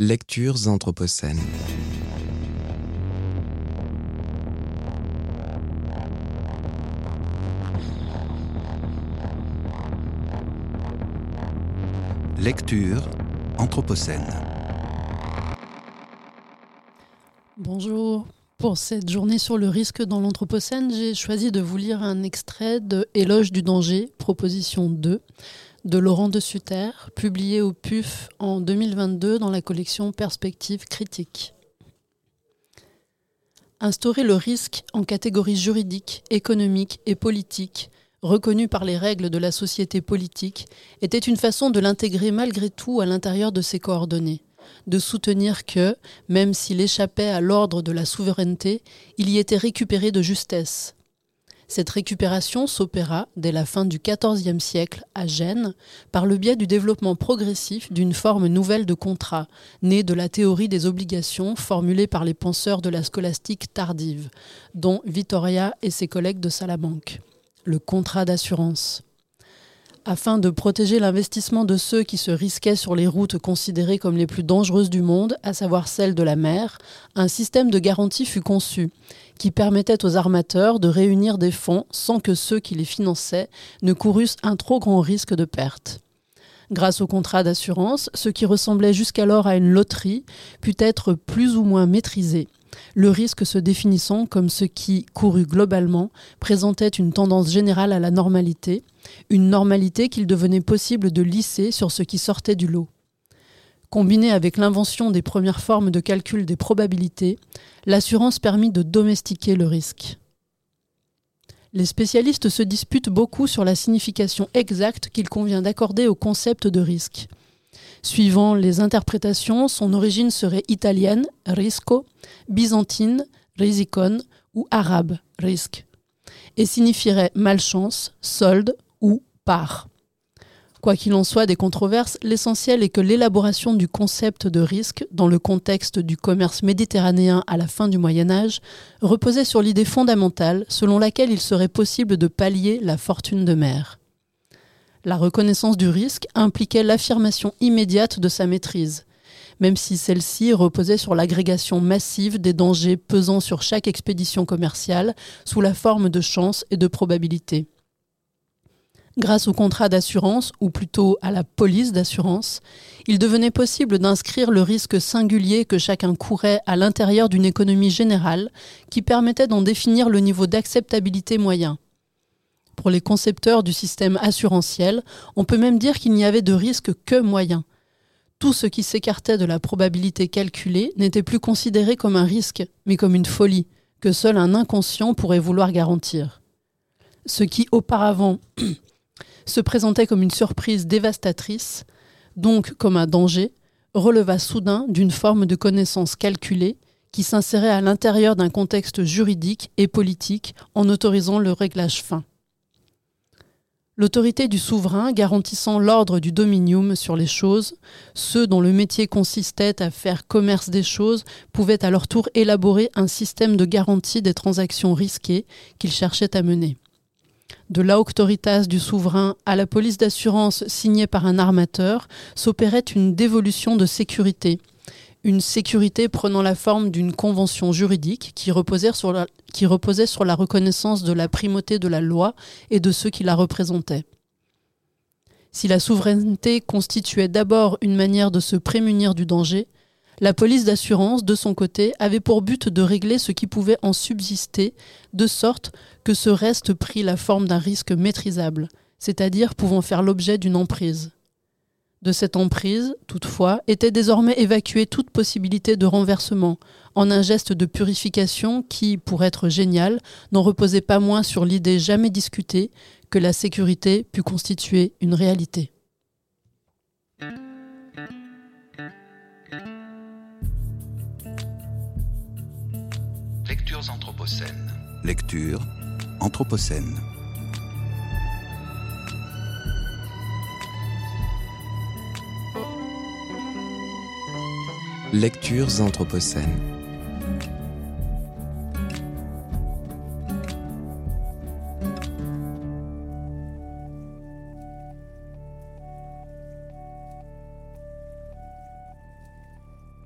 Lectures anthropocènes. Lecture anthropocène. Bonjour. Pour cette journée sur le risque dans l'Anthropocène, j'ai choisi de vous lire un extrait de Éloge du danger, proposition 2, de Laurent de Sutter, publié au PUF en 2022 dans la collection Perspectives critiques. Instaurer le risque en catégories juridiques, économiques et politiques, reconnues par les règles de la société politique, était une façon de l'intégrer malgré tout à l'intérieur de ses coordonnées de soutenir que, même s'il échappait à l'ordre de la souveraineté, il y était récupéré de justesse. Cette récupération s'opéra dès la fin du XIVe siècle à Gênes par le biais du développement progressif d'une forme nouvelle de contrat, née de la théorie des obligations formulée par les penseurs de la scolastique tardive, dont Vittoria et ses collègues de Salamanque. Le contrat d'assurance afin de protéger l'investissement de ceux qui se risquaient sur les routes considérées comme les plus dangereuses du monde, à savoir celles de la mer, un système de garantie fut conçu, qui permettait aux armateurs de réunir des fonds sans que ceux qui les finançaient ne courussent un trop grand risque de perte. Grâce au contrat d'assurance, ce qui ressemblait jusqu'alors à une loterie put être plus ou moins maîtrisé, le risque se définissant comme ce qui, couru globalement, présentait une tendance générale à la normalité, une normalité qu'il devenait possible de lisser sur ce qui sortait du lot. Combiné avec l'invention des premières formes de calcul des probabilités, l'assurance permit de domestiquer le risque. Les spécialistes se disputent beaucoup sur la signification exacte qu'il convient d'accorder au concept de risque. Suivant les interprétations, son origine serait italienne, risco, byzantine, risicon ou arabe, risque, et signifierait malchance, solde ou part. Quoi qu'il en soit des controverses, l'essentiel est que l'élaboration du concept de risque dans le contexte du commerce méditerranéen à la fin du Moyen Âge reposait sur l'idée fondamentale selon laquelle il serait possible de pallier la fortune de mer. La reconnaissance du risque impliquait l'affirmation immédiate de sa maîtrise, même si celle-ci reposait sur l'agrégation massive des dangers pesant sur chaque expédition commerciale sous la forme de chance et de probabilité. Grâce au contrat d'assurance, ou plutôt à la police d'assurance, il devenait possible d'inscrire le risque singulier que chacun courait à l'intérieur d'une économie générale qui permettait d'en définir le niveau d'acceptabilité moyen. Pour les concepteurs du système assurantiel, on peut même dire qu'il n'y avait de risque que moyen. Tout ce qui s'écartait de la probabilité calculée n'était plus considéré comme un risque, mais comme une folie, que seul un inconscient pourrait vouloir garantir. Ce qui auparavant se présentait comme une surprise dévastatrice, donc comme un danger, releva soudain d'une forme de connaissance calculée qui s'insérait à l'intérieur d'un contexte juridique et politique en autorisant le réglage fin. L'autorité du souverain garantissant l'ordre du dominium sur les choses, ceux dont le métier consistait à faire commerce des choses pouvaient à leur tour élaborer un système de garantie des transactions risquées qu'ils cherchaient à mener. De l'auctoritas du souverain à la police d'assurance signée par un armateur s'opérait une dévolution de sécurité, une sécurité prenant la forme d'une convention juridique qui reposait, sur la, qui reposait sur la reconnaissance de la primauté de la loi et de ceux qui la représentaient. Si la souveraineté constituait d'abord une manière de se prémunir du danger, la police d'assurance, de son côté, avait pour but de régler ce qui pouvait en subsister, de sorte que ce reste prit la forme d'un risque maîtrisable, c'est-à-dire pouvant faire l'objet d'une emprise. De cette emprise, toutefois, était désormais évacuée toute possibilité de renversement, en un geste de purification qui, pour être génial, n'en reposait pas moins sur l'idée jamais discutée que la sécurité pût constituer une réalité. Lectures anthropocènes. Lecture anthropocène. Lectures anthropocènes.